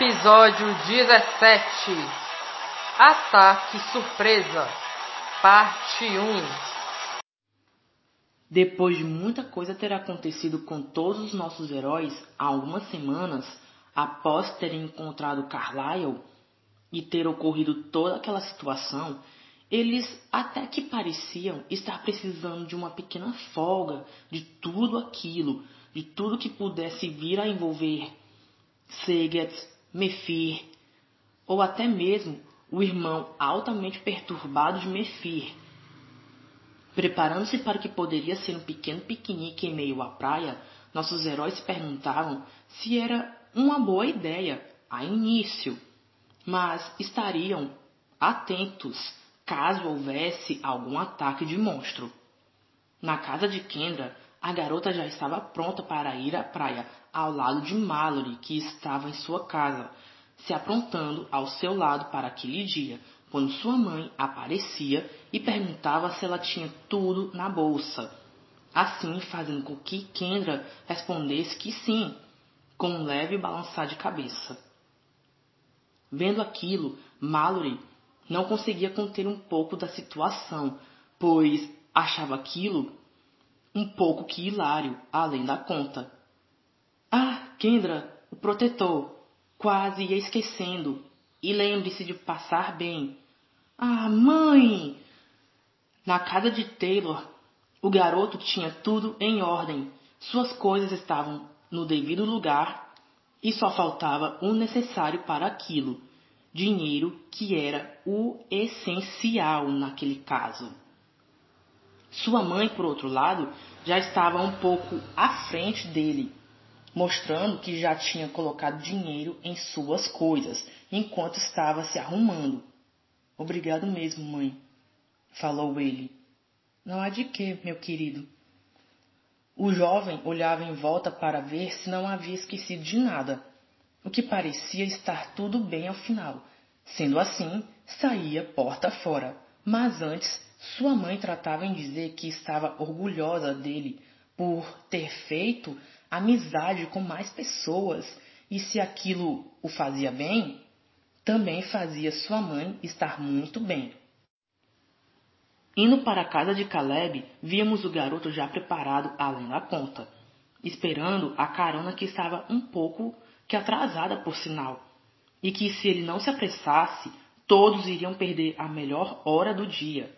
Episódio 17 Ataque Surpresa Parte 1 Depois de muita coisa ter acontecido com todos os nossos heróis há algumas semanas, após terem encontrado Carlyle e ter ocorrido toda aquela situação, eles até que pareciam estar precisando de uma pequena folga de tudo aquilo, de tudo que pudesse vir a envolver Seget, Mefir, ou até mesmo o irmão altamente perturbado de Mefir. Preparando-se para o que poderia ser um pequeno piquenique em meio à praia, nossos heróis se perguntavam se era uma boa ideia a início, mas estariam atentos caso houvesse algum ataque de monstro. Na casa de Kendra, a garota já estava pronta para ir à praia, ao lado de Mallory, que estava em sua casa, se aprontando ao seu lado para aquele dia, quando sua mãe aparecia e perguntava se ela tinha tudo na bolsa. Assim, fazendo com que Kendra respondesse que sim, com um leve balançar de cabeça. Vendo aquilo, Mallory não conseguia conter um pouco da situação, pois achava aquilo um pouco que hilário, além da conta. Kendra, o protetor, quase ia esquecendo. E lembre-se de passar bem. Ah, mãe! Na casa de Taylor, o garoto tinha tudo em ordem. Suas coisas estavam no devido lugar e só faltava o necessário para aquilo. Dinheiro que era o essencial naquele caso. Sua mãe, por outro lado, já estava um pouco à frente dele, mostrando que já tinha colocado dinheiro em suas coisas enquanto estava se arrumando. Obrigado mesmo, mãe, falou ele. Não há de que, meu querido. O jovem olhava em volta para ver se não havia esquecido de nada, o que parecia estar tudo bem ao final. Sendo assim, saía porta fora. Mas antes sua mãe tratava em dizer que estava orgulhosa dele por ter feito amizade com mais pessoas e se aquilo o fazia bem, também fazia sua mãe estar muito bem. Indo para a casa de Caleb, víamos o garoto já preparado além da conta, esperando a carona que estava um pouco que atrasada por sinal, e que se ele não se apressasse, todos iriam perder a melhor hora do dia.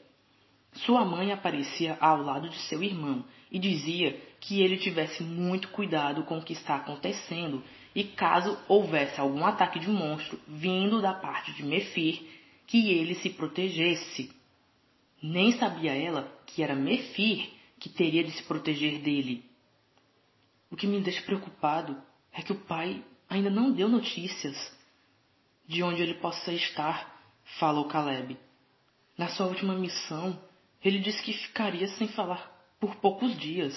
Sua mãe aparecia ao lado de seu irmão e dizia que ele tivesse muito cuidado com o que está acontecendo e caso houvesse algum ataque de monstro vindo da parte de Mefir, que ele se protegesse. Nem sabia ela que era Mefir que teria de se proteger dele. O que me deixa preocupado é que o pai ainda não deu notícias de onde ele possa estar, falou Caleb. Na sua última missão, ele disse que ficaria sem falar por poucos dias.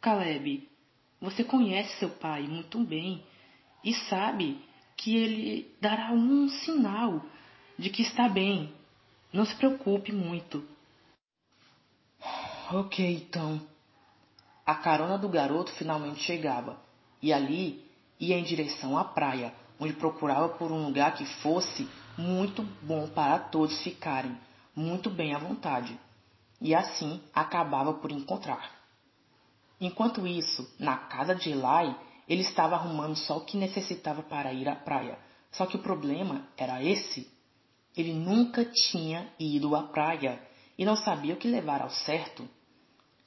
Caleb, você conhece seu pai muito bem e sabe que ele dará um sinal de que está bem. Não se preocupe muito. Ok, então. A carona do garoto finalmente chegava e ali ia em direção à praia, onde procurava por um lugar que fosse muito bom para todos ficarem muito bem à vontade, e assim acabava por encontrar. Enquanto isso, na casa de Eli, ele estava arrumando só o que necessitava para ir à praia. Só que o problema era esse. Ele nunca tinha ido à praia e não sabia o que levar ao certo.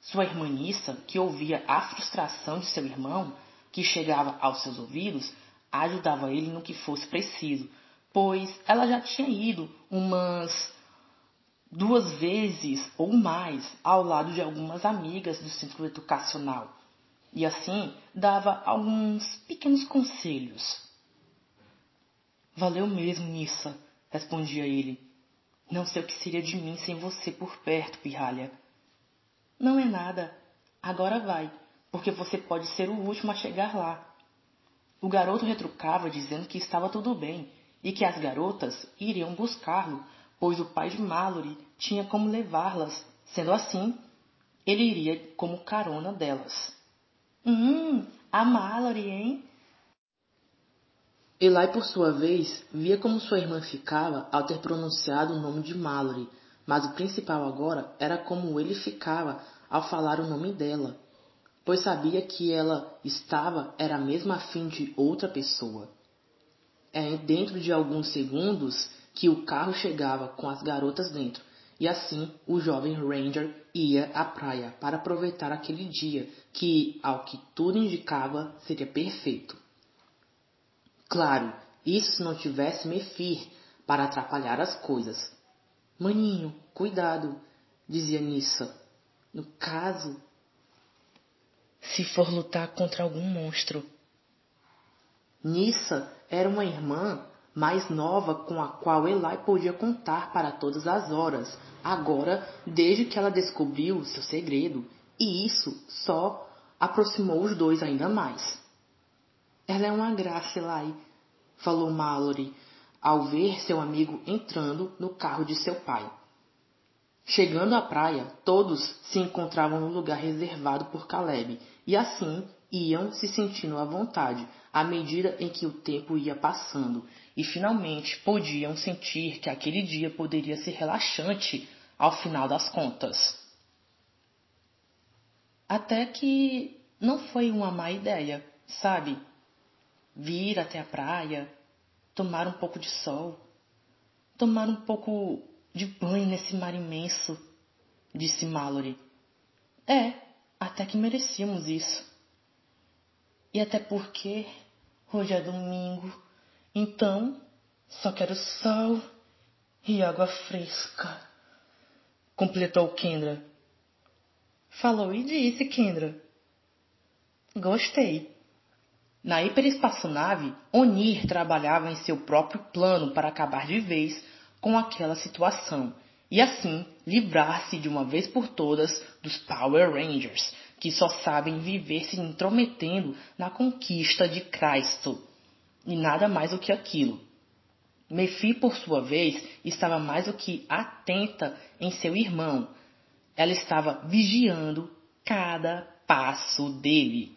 Sua irmã Nissa, que ouvia a frustração de seu irmão, que chegava aos seus ouvidos, ajudava ele no que fosse preciso, pois ela já tinha ido umas duas vezes ou mais ao lado de algumas amigas do centro educacional e assim dava alguns pequenos conselhos. Valeu mesmo, Nissa, respondia ele. Não sei o que seria de mim sem você por perto, pirralha. Não é nada. Agora vai, porque você pode ser o último a chegar lá. O garoto retrucava dizendo que estava tudo bem e que as garotas iriam buscá-lo pois o pai de Mallory tinha como levá-las. Sendo assim, ele iria como carona delas. Hum, a Mallory, hein? Eli, por sua vez, via como sua irmã ficava ao ter pronunciado o nome de Mallory, mas o principal agora era como ele ficava ao falar o nome dela, pois sabia que ela estava era mesmo afim de outra pessoa. É dentro de alguns segundos que o carro chegava com as garotas dentro, e assim o jovem Ranger ia à praia para aproveitar aquele dia que, ao que tudo indicava, seria perfeito. Claro, isso se não tivesse Mefir para atrapalhar as coisas. Maninho, cuidado, dizia Nissa. No caso, se for lutar contra algum monstro. Nissa era uma irmã mais nova com a qual Eli podia contar para todas as horas, agora desde que ela descobriu seu segredo, e isso só aproximou os dois ainda mais. Ela é uma graça, Eli, falou Mallory ao ver seu amigo entrando no carro de seu pai. Chegando à praia, todos se encontravam no lugar reservado por Caleb, e assim iam se sentindo à vontade à medida em que o tempo ia passando, e finalmente podiam sentir que aquele dia poderia ser relaxante ao final das contas. Até que não foi uma má ideia, sabe? Vir até a praia, tomar um pouco de sol, tomar um pouco de banho nesse mar imenso, disse Mallory. É, até que merecíamos isso. E até porque hoje é domingo, então só quero sol e água fresca, completou Kendra. Falou e disse, Kendra. Gostei. Na hiperespaçonave, Onir trabalhava em seu próprio plano para acabar de vez com aquela situação e assim livrar-se de uma vez por todas dos Power Rangers, que só sabem viver se intrometendo na conquista de Cristo. E nada mais do que aquilo. Mefi, por sua vez, estava mais do que atenta em seu irmão. Ela estava vigiando cada passo dele.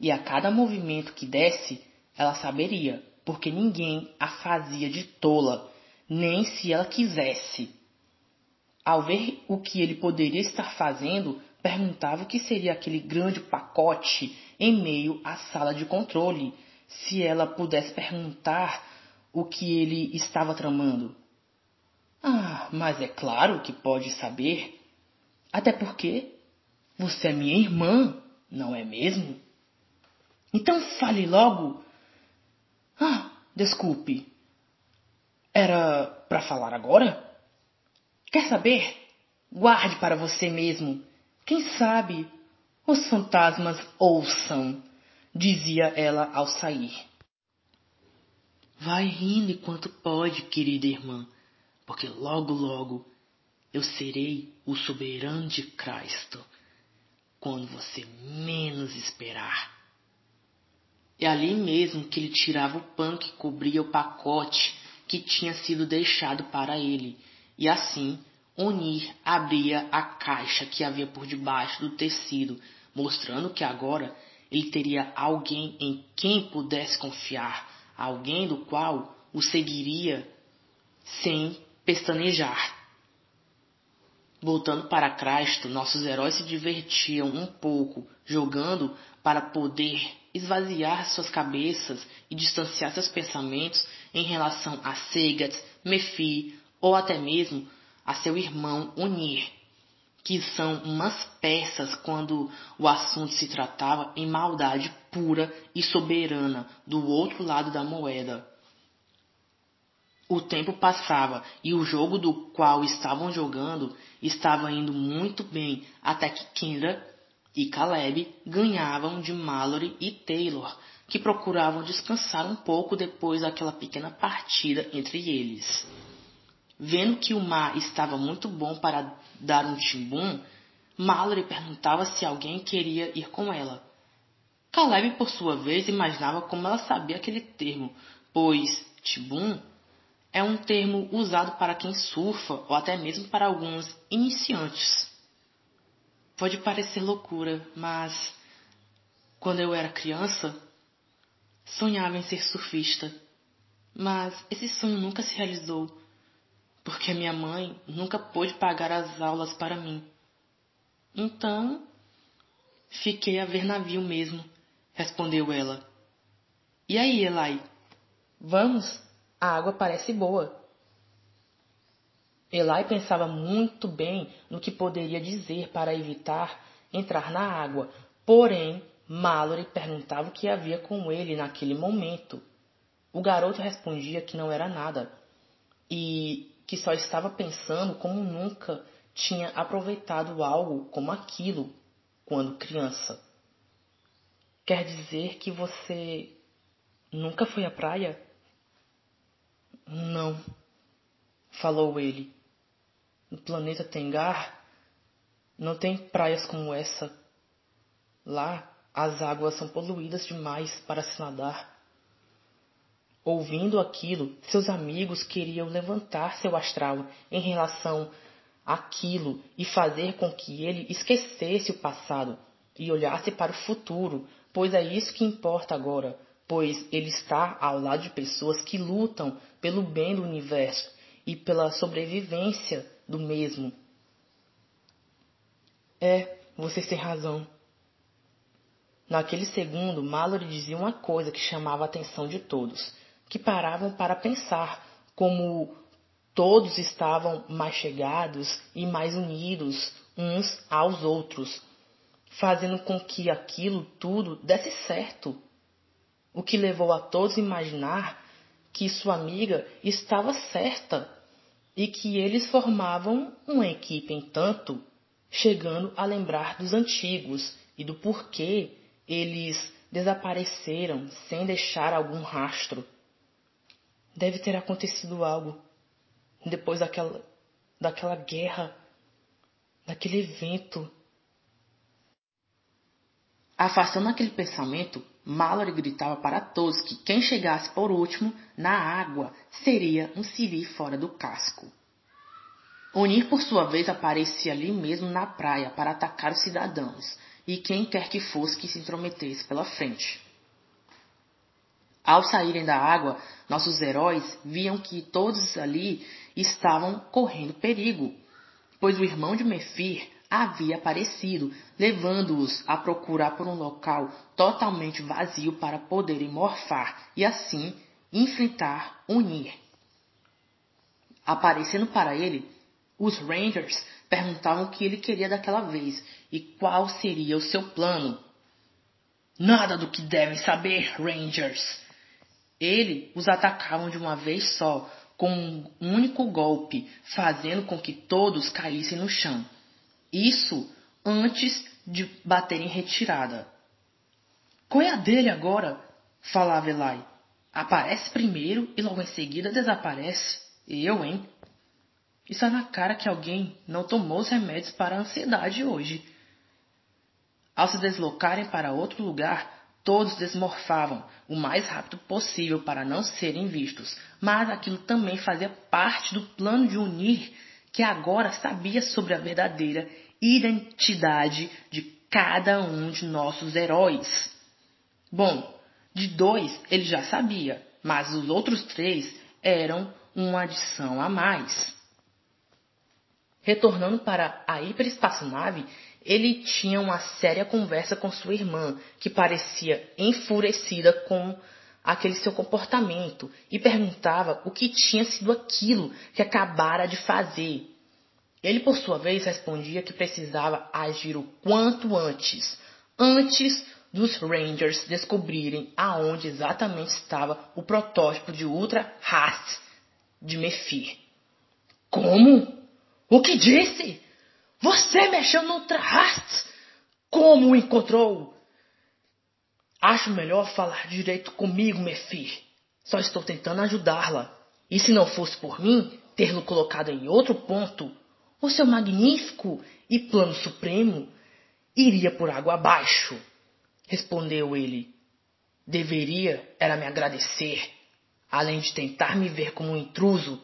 E a cada movimento que desse, ela saberia, porque ninguém a fazia de tola nem se ela quisesse. Ao ver o que ele poderia estar fazendo, perguntava o que seria aquele grande pacote em meio à sala de controle, se ela pudesse perguntar o que ele estava tramando. Ah, mas é claro que pode saber. Até porque você é minha irmã, não é mesmo? Então fale logo. Ah, desculpe, era para falar agora? Quer saber? Guarde para você mesmo. Quem sabe os fantasmas ouçam, dizia ela ao sair. Vai rindo enquanto pode, querida irmã, porque logo, logo eu serei o soberano de Cristo, quando você menos esperar. É ali mesmo que ele tirava o pano que cobria o pacote que tinha sido deixado para ele, e assim Onir abria a caixa que havia por debaixo do tecido, mostrando que agora ele teria alguém em quem pudesse confiar, alguém do qual o seguiria sem pestanejar. Voltando para Cristo, nossos heróis se divertiam um pouco, jogando para poder esvaziar suas cabeças e distanciar seus pensamentos em relação a Segat, Mefi ou até mesmo a seu irmão Unir, que são umas peças quando o assunto se tratava em maldade pura e soberana do outro lado da moeda. O tempo passava e o jogo do qual estavam jogando estava indo muito bem até que Kendra e Caleb ganhavam de Mallory e Taylor, que procuravam descansar um pouco depois daquela pequena partida entre eles. Vendo que o mar estava muito bom para dar um timbum, Mallory perguntava se alguém queria ir com ela. Caleb, por sua vez, imaginava como ela sabia aquele termo, pois timbum é um termo usado para quem surfa ou até mesmo para alguns iniciantes. Pode parecer loucura, mas quando eu era criança, sonhava em ser surfista, Mas esse sonho nunca se realizou, porque minha mãe nunca pôde pagar as aulas para mim. Então, fiquei a ver navio mesmo, respondeu ela. E aí, Elai? Vamos? A água parece boa. Elai pensava muito bem no que poderia dizer para evitar entrar na água, porém Mallory perguntava o que havia com ele naquele momento. O garoto respondia que não era nada e que só estava pensando como nunca tinha aproveitado algo como aquilo quando criança. Quer dizer que você nunca foi à praia? Não, falou ele. No planeta Tengar não tem praias como essa. Lá as águas são poluídas demais para se nadar. Ouvindo aquilo, seus amigos queriam levantar seu astral em relação àquilo e fazer com que ele esquecesse o passado e olhasse para o futuro, pois é isso que importa agora, pois ele está ao lado de pessoas que lutam pelo bem do universo e pela sobrevivência do mesmo. É, vocês têm razão. Naquele segundo, Mallory dizia uma coisa que chamava a atenção de todos, que paravam para pensar como todos estavam mais chegados e mais unidos uns aos outros, fazendo com que aquilo tudo desse certo. O que levou a todos a imaginar que sua amiga estava certa e que eles formavam uma equipe, entanto, chegando a lembrar dos antigos e do porquê eles desapareceram sem deixar algum rastro. Deve ter acontecido algo depois daquela, daquela guerra, daquele evento. Afastando aquele pensamento, Mallory gritava para todos que quem chegasse por último na água seria um siri fora do casco. Unir, por sua vez, aparecia ali mesmo na praia para atacar os cidadãos, e quem quer que fosse que se intrometesse pela frente. Ao saírem da água, nossos heróis viam que todos ali estavam correndo perigo, pois o irmão de Mefir havia aparecido, levando-os a procurar por um local totalmente vazio para poderem morfar e assim enfrentar Unir. Aparecendo para ele, os Rangers perguntavam o que ele queria daquela vez e qual seria o seu plano. Nada do que devem saber, Rangers! Ele os atacavam de uma vez só, com um único golpe, fazendo com que todos caíssem no chão. Isso antes de bater em retirada. Qual é a dele agora? falava Elai. Aparece primeiro e logo em seguida desaparece. Eu, hein? Está na cara que alguém não tomou os remédios para a ansiedade hoje. Ao se deslocarem para outro lugar, todos desmorfavam o mais rápido possível para não serem vistos, mas aquilo também fazia parte do plano de unir que agora sabia sobre a verdadeira identidade de cada um de nossos heróis. Bom, de dois ele já sabia, mas os outros três eram uma adição a mais. Retornando para a hiperespaçonave, ele tinha uma séria conversa com sua irmã, que parecia enfurecida com aquele seu comportamento, e perguntava o que tinha sido aquilo que acabara de fazer. Ele, por sua vez, respondia que precisava agir o quanto antes, antes dos Rangers descobrirem aonde exatamente estava o protótipo de Ultra Hast de Mephir. Como? O que disse? Você mexeu no Ultrahast? Como o encontrou? Acho melhor falar direito comigo, Mephir. Só estou tentando ajudá-la. E se não fosse por mim ter-lo colocado em outro ponto, o seu magnífico e plano supremo iria por água abaixo. Respondeu ele. Deveria era me agradecer, além de tentar me ver como um intruso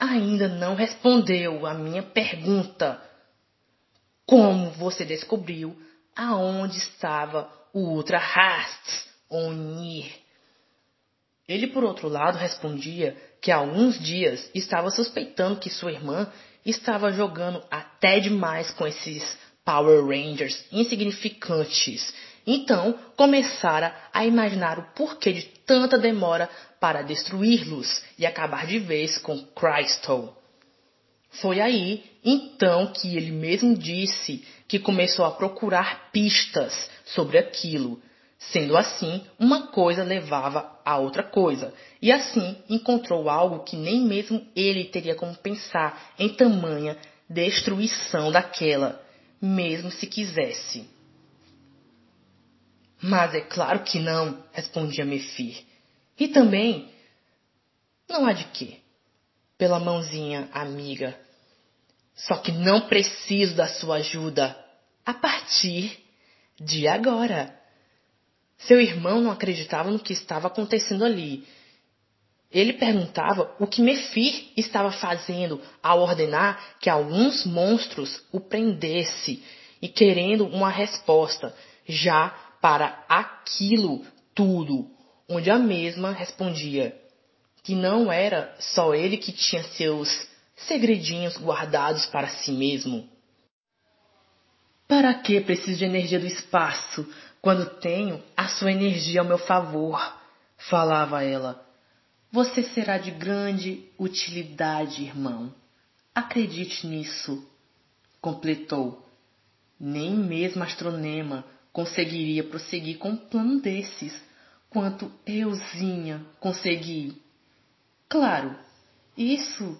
ainda não respondeu a minha pergunta. Como você descobriu aonde estava o Ultra Hast Onir? Ele, por outro lado, respondia que há alguns dias estava suspeitando que sua irmã estava jogando até demais com esses Power Rangers insignificantes. Então começara a imaginar o porquê de tanta demora para destruí-los e acabar de vez com Crystal. Foi aí, então, que ele mesmo disse que começou a procurar pistas sobre aquilo. Sendo assim, uma coisa levava a outra coisa, e assim encontrou algo que nem mesmo ele teria como pensar em tamanha destruição daquela, mesmo se quisesse. Mas é claro que não, respondia Mefir. E também, não há de quê pela mãozinha, amiga. Só que não preciso da sua ajuda a partir de agora. Seu irmão não acreditava no que estava acontecendo ali. Ele perguntava o que Mefir estava fazendo ao ordenar que alguns monstros o prendesse e querendo uma resposta já para aquilo tudo, onde a mesma respondia: que não era só ele que tinha seus segredinhos guardados para si mesmo. Para que preciso de energia do espaço quando tenho a sua energia ao meu favor? falava ela. Você será de grande utilidade, irmão. Acredite nisso, completou. Nem mesmo Astronema conseguiria prosseguir com um plano desses, quanto euzinha consegui. Claro, isso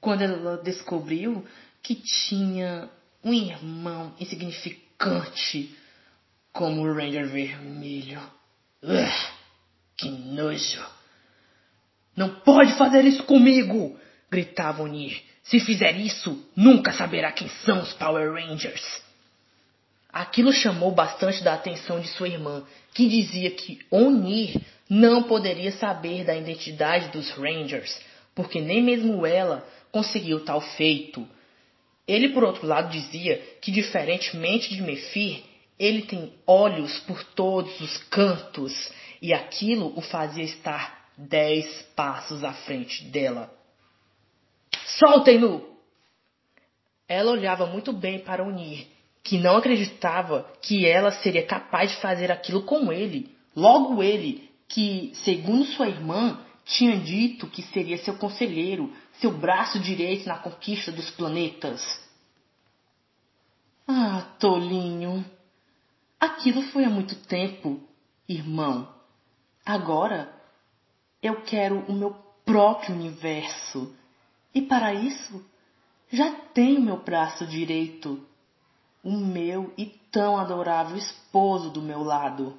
quando ela descobriu que tinha um irmão insignificante como o Ranger Vermelho. Que nojo! Não pode fazer isso comigo! gritava Onir. Se fizer isso, nunca saberá quem são os Power Rangers. Aquilo chamou bastante da atenção de sua irmã, que dizia que Onir não poderia saber da identidade dos Rangers, porque nem mesmo ela conseguiu tal feito. Ele, por outro lado, dizia que, diferentemente de Mefir, ele tem olhos por todos os cantos, e aquilo o fazia estar dez passos à frente dela. Soltem-no! Ela olhava muito bem para Unir, que não acreditava que ela seria capaz de fazer aquilo com ele. Logo ele, que, segundo sua irmã, tinha dito que seria seu conselheiro, seu braço direito na conquista dos planetas. Ah, tolinho. Aquilo foi há muito tempo, irmão. Agora eu quero o meu próprio universo. E para isso já tenho meu braço direito, o meu e tão adorável esposo do meu lado.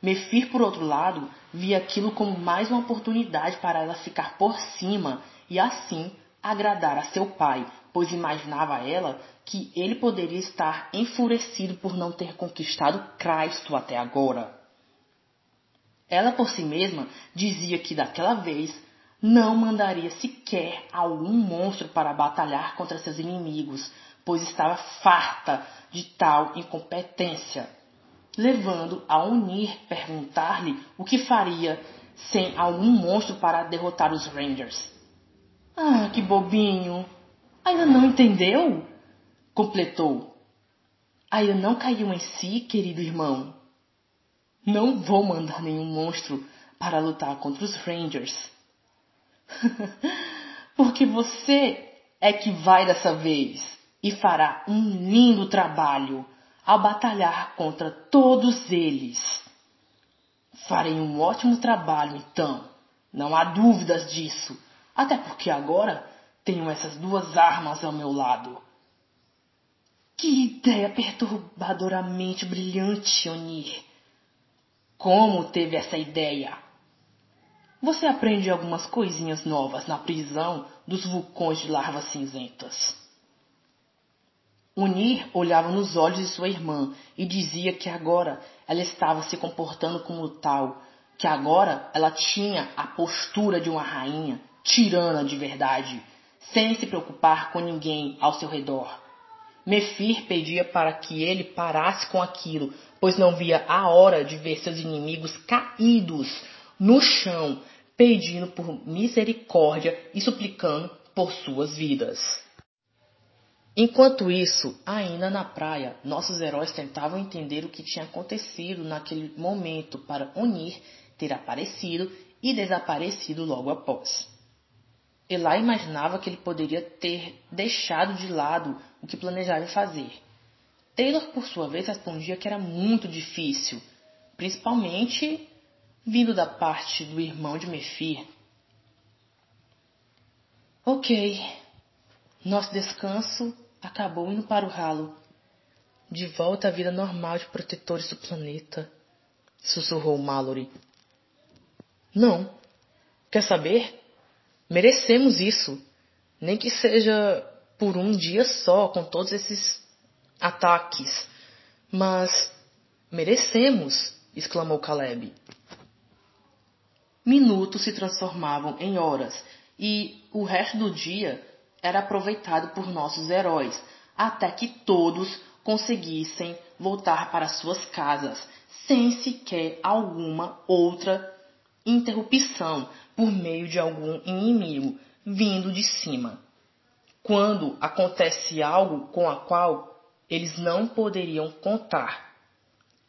Mefir, por outro lado, via aquilo como mais uma oportunidade para ela ficar por cima e assim agradar a seu pai, pois imaginava ela que ele poderia estar enfurecido por não ter conquistado Cristo até agora. Ela por si mesma dizia que daquela vez não mandaria sequer algum monstro para batalhar contra seus inimigos, pois estava farta de tal incompetência levando a Unir perguntar-lhe o que faria sem algum monstro para derrotar os Rangers. Ah, que bobinho! Ainda não entendeu? Completou. Ainda não caiu em si, querido irmão. Não vou mandar nenhum monstro para lutar contra os Rangers. Porque você é que vai dessa vez e fará um lindo trabalho a batalhar contra todos eles. Farei um ótimo trabalho, então, não há dúvidas disso, até porque agora tenho essas duas armas ao meu lado. Que ideia perturbadoramente brilhante, Onir! Como teve essa ideia? Você aprende algumas coisinhas novas na prisão dos vulcões de larvas cinzentas. Unir olhava nos olhos de sua irmã e dizia que agora ela estava se comportando como tal, que agora ela tinha a postura de uma rainha, tirana de verdade, sem se preocupar com ninguém ao seu redor. Mefir pedia para que ele parasse com aquilo, pois não via a hora de ver seus inimigos caídos no chão, pedindo por misericórdia e suplicando por suas vidas. Enquanto isso, ainda na praia, nossos heróis tentavam entender o que tinha acontecido naquele momento para Onir ter aparecido e desaparecido logo após. Elá imaginava que ele poderia ter deixado de lado o que planejava fazer. Taylor, por sua vez, respondia que era muito difícil, principalmente vindo da parte do irmão de Mefir. Ok, nosso descanso acabou indo para o ralo. De volta à vida normal de protetores do planeta, sussurrou Mallory. Não. Quer saber? Merecemos isso. Nem que seja por um dia só, com todos esses ataques. Mas merecemos, exclamou Caleb. Minutos se transformavam em horas e o resto do dia era aproveitado por nossos heróis, até que todos conseguissem voltar para suas casas, sem sequer alguma outra interrupção por meio de algum inimigo vindo de cima. Quando acontece algo com a qual eles não poderiam contar,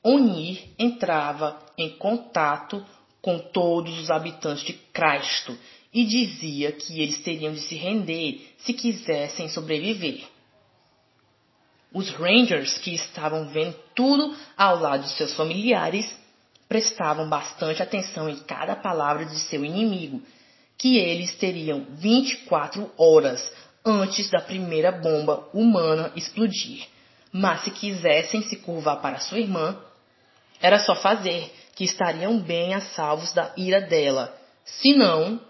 Onir entrava em contato com todos os habitantes de Cristo e dizia que eles teriam de se render se quisessem sobreviver. Os Rangers, que estavam vendo tudo ao lado de seus familiares, prestavam bastante atenção em cada palavra de seu inimigo, que eles teriam 24 horas antes da primeira bomba humana explodir. Mas se quisessem se curvar para sua irmã, era só fazer, que estariam bem a salvos da ira dela. Se não,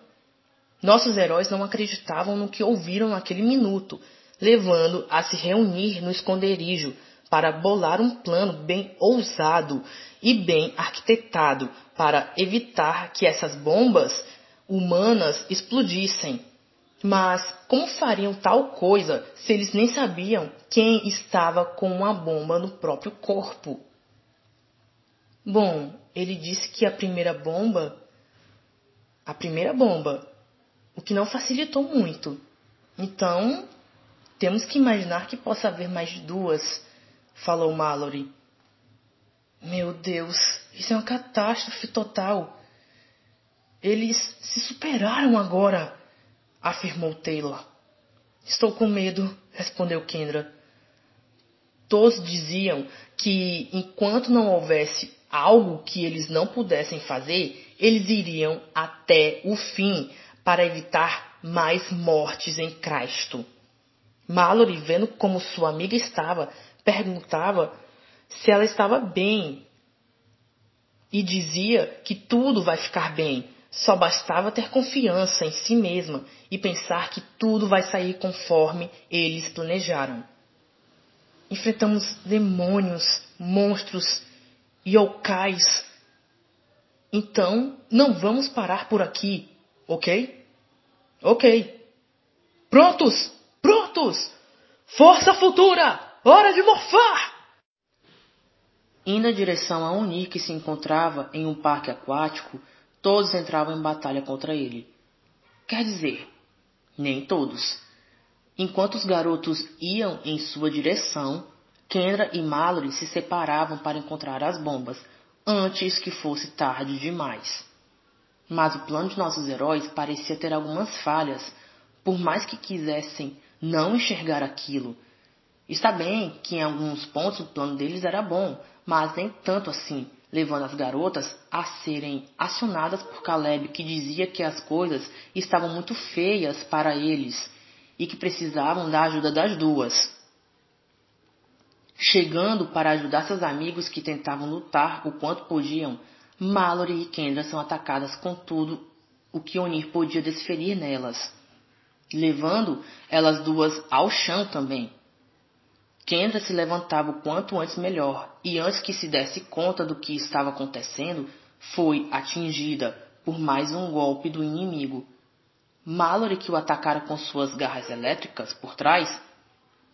nossos heróis não acreditavam no que ouviram naquele minuto, levando a se reunir no esconderijo para bolar um plano bem ousado e bem arquitetado para evitar que essas bombas humanas explodissem. Mas como fariam tal coisa se eles nem sabiam quem estava com uma bomba no próprio corpo? Bom, ele disse que a primeira bomba. A primeira bomba o que não facilitou muito. Então, temos que imaginar que possa haver mais duas, falou Mallory. Meu Deus, isso é uma catástrofe total. Eles se superaram agora, afirmou Taylor. Estou com medo, respondeu Kendra. Todos diziam que enquanto não houvesse algo que eles não pudessem fazer, eles iriam até o fim para evitar mais mortes em Cristo. Mallory, vendo como sua amiga estava, perguntava se ela estava bem e dizia que tudo vai ficar bem. Só bastava ter confiança em si mesma e pensar que tudo vai sair conforme eles planejaram. Enfrentamos demônios, monstros yokais. Então, não vamos parar por aqui. Ok? Ok. Prontos! Prontos! Força futura! Hora de morfar! Indo em direção a Unir, que se encontrava em um parque aquático, todos entravam em batalha contra ele. Quer dizer, nem todos. Enquanto os garotos iam em sua direção, Kendra e Mallory se separavam para encontrar as bombas, antes que fosse tarde demais. Mas o plano de nossos heróis parecia ter algumas falhas, por mais que quisessem não enxergar aquilo. Está bem que em alguns pontos o plano deles era bom, mas nem tanto assim, levando as garotas a serem acionadas por Caleb, que dizia que as coisas estavam muito feias para eles e que precisavam da ajuda das duas. Chegando para ajudar seus amigos que tentavam lutar o quanto podiam, Mallory e Kendra são atacadas com tudo o que Onir podia desferir nelas, levando elas duas ao chão também. Kendra se levantava o quanto antes melhor, e antes que se desse conta do que estava acontecendo, foi atingida por mais um golpe do inimigo. Mallory, que o atacara com suas garras elétricas por trás,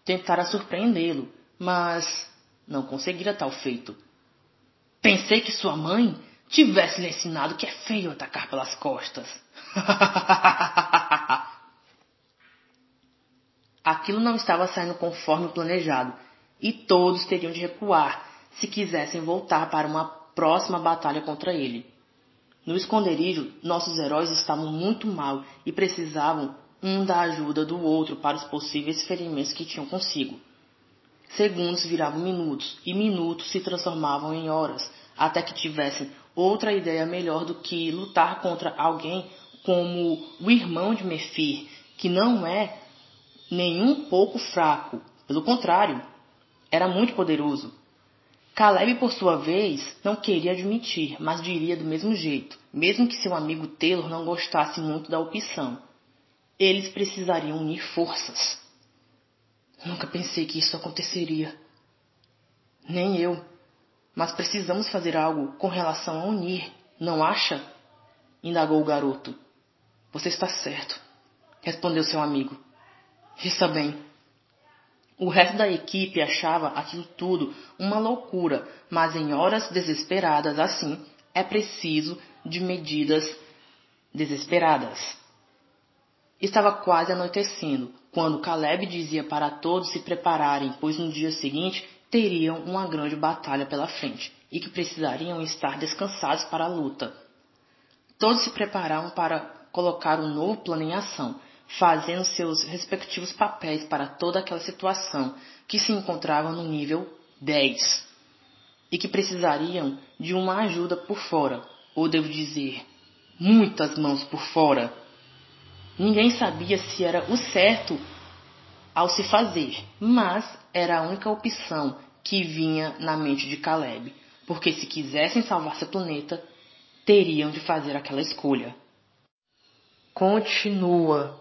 tentara surpreendê-lo, mas não conseguira tal feito. Pensei que sua mãe tivesse lhe ensinado que é feio atacar pelas costas. Aquilo não estava saindo conforme planejado, e todos teriam de recuar se quisessem voltar para uma próxima batalha contra ele. No esconderijo, nossos heróis estavam muito mal e precisavam um da ajuda do outro para os possíveis ferimentos que tinham consigo. Segundos viravam minutos e minutos se transformavam em horas, até que tivessem outra ideia melhor do que lutar contra alguém como o irmão de Mefir, que não é nenhum pouco fraco, pelo contrário, era muito poderoso. Caleb, por sua vez, não queria admitir, mas diria do mesmo jeito, mesmo que seu amigo Taylor não gostasse muito da opção. Eles precisariam unir forças. Nunca pensei que isso aconteceria. Nem eu. Mas precisamos fazer algo com relação a unir, não acha? indagou o garoto. Você está certo, respondeu seu amigo. Está bem. O resto da equipe achava aquilo tudo uma loucura, mas em horas desesperadas assim é preciso de medidas desesperadas. Estava quase anoitecendo quando Caleb dizia para todos se prepararem, pois no dia seguinte teriam uma grande batalha pela frente e que precisariam estar descansados para a luta. Todos se prepararam para colocar um novo plano em ação, fazendo seus respectivos papéis para toda aquela situação que se encontrava no nível 10 e que precisariam de uma ajuda por fora, ou devo dizer, muitas mãos por fora. Ninguém sabia se era o certo ao se fazer, mas era a única opção que vinha na mente de Caleb, porque se quisessem salvar seu planeta, teriam de fazer aquela escolha. Continua